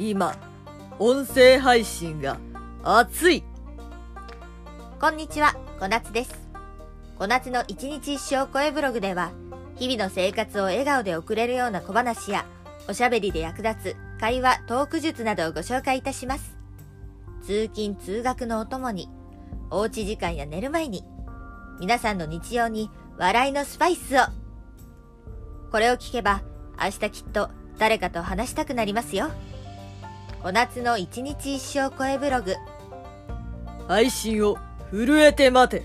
今、音声配信が熱いこんにちは、こなつです。こなつの一日一生声ブログでは、日々の生活を笑顔で送れるような小話や、おしゃべりで役立つ会話、トーク術などをご紹介いたします。通勤・通学のお供に、おうち時間や寝る前に、皆さんの日常に笑いのスパイスを。これを聞けば、明日きっと誰かと話したくなりますよ。お夏の一日一生声ブログ。配信を震えて待て